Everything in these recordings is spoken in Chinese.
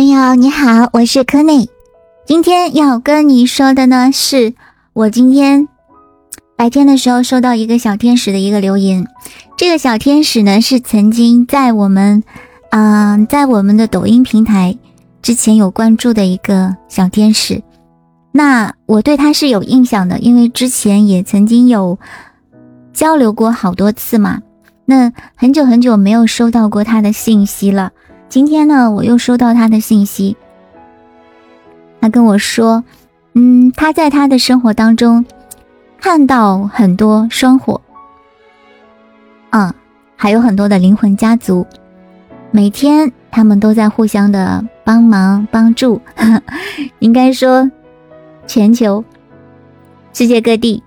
朋友你好，我是柯内。今天要跟你说的呢，是我今天白天的时候收到一个小天使的一个留言。这个小天使呢，是曾经在我们，嗯，在我们的抖音平台之前有关注的一个小天使。那我对他是有印象的，因为之前也曾经有交流过好多次嘛。那很久很久没有收到过他的信息了。今天呢，我又收到他的信息，他跟我说，嗯，他在他的生活当中看到很多双火，嗯，还有很多的灵魂家族，每天他们都在互相的帮忙帮助，应该说全球世界各地，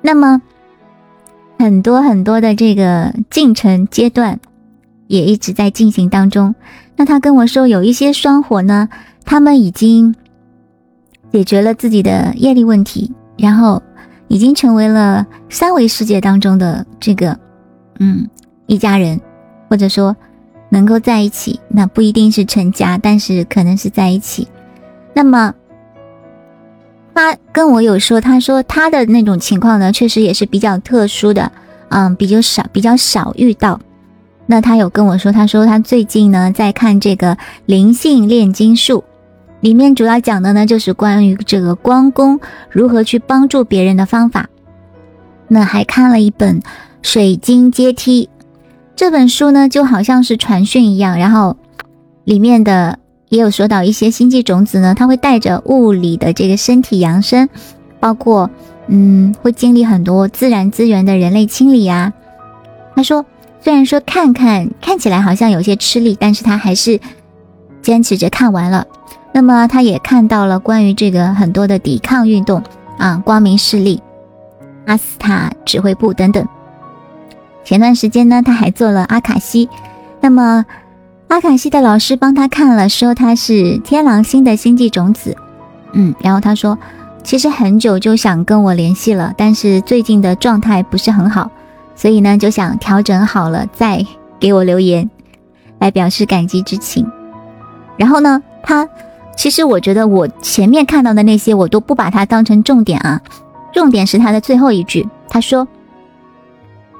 那么很多很多的这个进程阶段。也一直在进行当中。那他跟我说，有一些双火呢，他们已经解决了自己的业力问题，然后已经成为了三维世界当中的这个嗯一家人，或者说能够在一起。那不一定是成家，但是可能是在一起。那么他跟我有说，他说他的那种情况呢，确实也是比较特殊的，嗯，比较少，比较少遇到。那他有跟我说，他说他最近呢在看这个灵性炼金术，里面主要讲的呢就是关于这个光功如何去帮助别人的方法。那还看了一本《水晶阶梯》这本书呢，就好像是传讯一样，然后里面的也有说到一些星际种子呢，它会带着物理的这个身体扬升，包括嗯会经历很多自然资源的人类清理呀。他说。虽然说看看看起来好像有些吃力，但是他还是坚持着看完了。那么他也看到了关于这个很多的抵抗运动啊，光明势力、阿斯塔指挥部等等。前段时间呢，他还做了阿卡西。那么阿卡西的老师帮他看了，说他是天狼星的星际种子。嗯，然后他说，其实很久就想跟我联系了，但是最近的状态不是很好。所以呢，就想调整好了再给我留言，来表示感激之情。然后呢，他其实我觉得我前面看到的那些，我都不把它当成重点啊。重点是他的最后一句，他说：“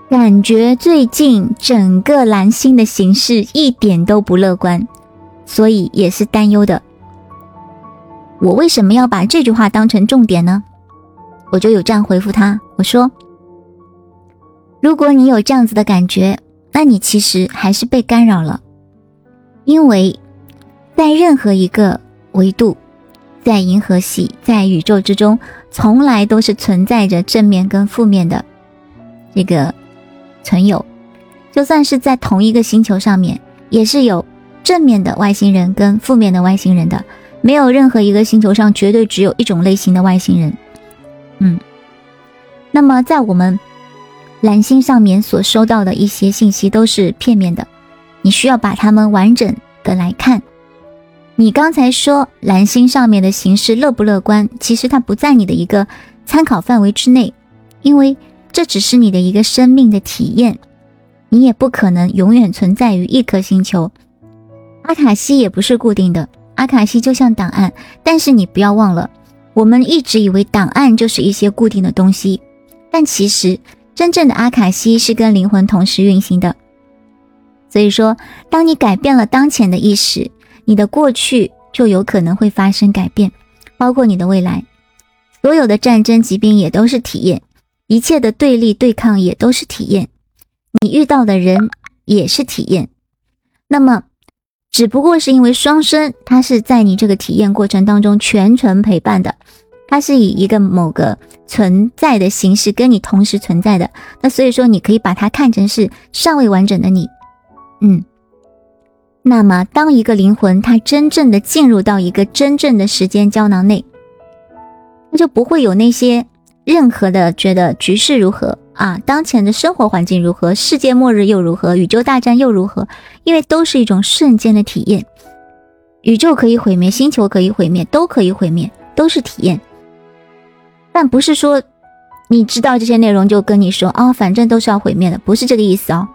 感觉最近整个蓝星的形势一点都不乐观，所以也是担忧的。”我为什么要把这句话当成重点呢？我就有这样回复他，我说。如果你有这样子的感觉，那你其实还是被干扰了，因为在任何一个维度，在银河系，在宇宙之中，从来都是存在着正面跟负面的这个存有。就算是在同一个星球上面，也是有正面的外星人跟负面的外星人的，没有任何一个星球上绝对只有一种类型的外星人。嗯，那么在我们。蓝星上面所收到的一些信息都是片面的，你需要把它们完整的来看。你刚才说蓝星上面的形势乐不乐观，其实它不在你的一个参考范围之内，因为这只是你的一个生命的体验，你也不可能永远存在于一颗星球。阿卡西也不是固定的，阿卡西就像档案，但是你不要忘了，我们一直以为档案就是一些固定的东西，但其实。真正的阿卡西是跟灵魂同时运行的，所以说，当你改变了当前的意识，你的过去就有可能会发生改变，包括你的未来。所有的战争、疾病也都是体验，一切的对立、对抗也都是体验，你遇到的人也是体验。那么，只不过是因为双生，它是在你这个体验过程当中全程陪伴的。它是以一个某个存在的形式跟你同时存在的，那所以说你可以把它看成是尚未完整的你，嗯。那么当一个灵魂它真正的进入到一个真正的时间胶囊内，那就不会有那些任何的觉得局势如何啊，当前的生活环境如何，世界末日又如何，宇宙大战又如何，因为都是一种瞬间的体验，宇宙可以毁灭，星球可以毁灭，都可以毁灭，都是体验。但不是说你知道这些内容就跟你说啊，反正都是要毁灭的，不是这个意思哦。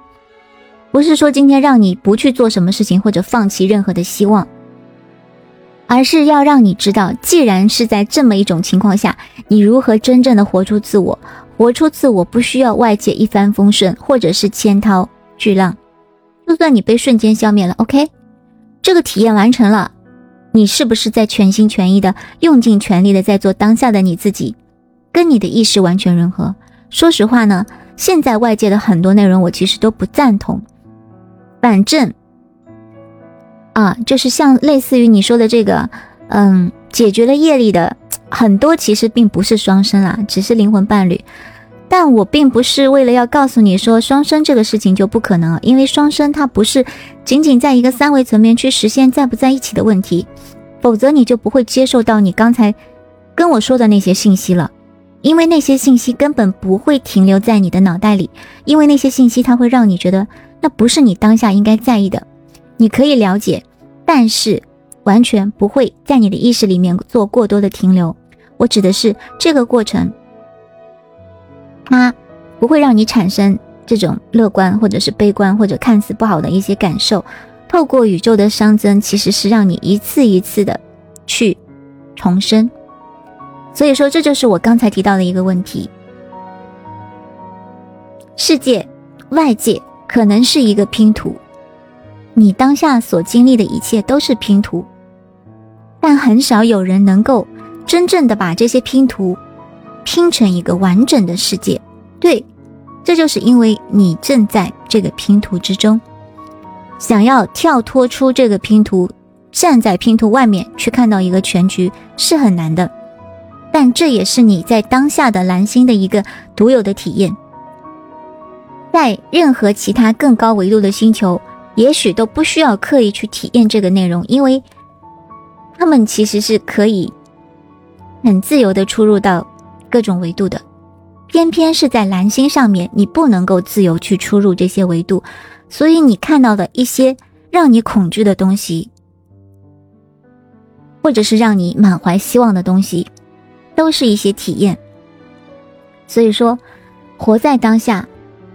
不是说今天让你不去做什么事情或者放弃任何的希望，而是要让你知道，既然是在这么一种情况下，你如何真正的活出自我。活出自我不需要外界一帆风顺，或者是千涛巨浪，就算你被瞬间消灭了，OK，这个体验完成了，你是不是在全心全意的用尽全力的在做当下的你自己，跟你的意识完全融合？说实话呢，现在外界的很多内容我其实都不赞同，反正。啊，就是像类似于你说的这个，嗯，解决了业力的很多，其实并不是双生啦，只是灵魂伴侣。但我并不是为了要告诉你说双生这个事情就不可能，因为双生它不是仅仅在一个三维层面去实现在不在一起的问题，否则你就不会接受到你刚才跟我说的那些信息了，因为那些信息根本不会停留在你的脑袋里，因为那些信息它会让你觉得那不是你当下应该在意的。你可以了解，但是完全不会在你的意识里面做过多的停留。我指的是这个过程，它不会让你产生这种乐观或者是悲观或者看似不好的一些感受。透过宇宙的熵增，其实是让你一次一次的去重生。所以说，这就是我刚才提到的一个问题：世界外界可能是一个拼图。你当下所经历的一切都是拼图，但很少有人能够真正的把这些拼图拼成一个完整的世界。对，这就是因为你正在这个拼图之中，想要跳脱出这个拼图，站在拼图外面去看到一个全局是很难的。但这也是你在当下的蓝星的一个独有的体验，在任何其他更高维度的星球。也许都不需要刻意去体验这个内容，因为他们其实是可以很自由的出入到各种维度的。偏偏是在蓝星上面，你不能够自由去出入这些维度，所以你看到的一些让你恐惧的东西，或者是让你满怀希望的东西，都是一些体验。所以说，活在当下，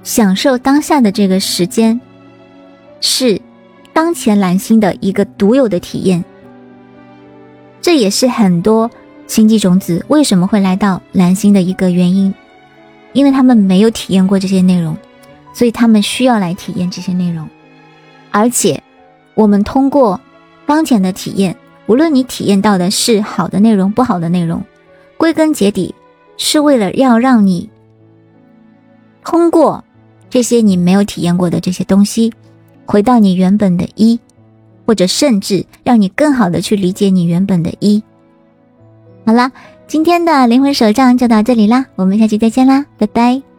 享受当下的这个时间。是当前蓝星的一个独有的体验，这也是很多星际种子为什么会来到蓝星的一个原因，因为他们没有体验过这些内容，所以他们需要来体验这些内容。而且，我们通过当前的体验，无论你体验到的是好的内容、不好的内容，归根结底是为了要让你通过这些你没有体验过的这些东西。回到你原本的一，或者甚至让你更好的去理解你原本的一。好啦，今天的灵魂手账就到这里啦，我们下期再见啦，拜拜。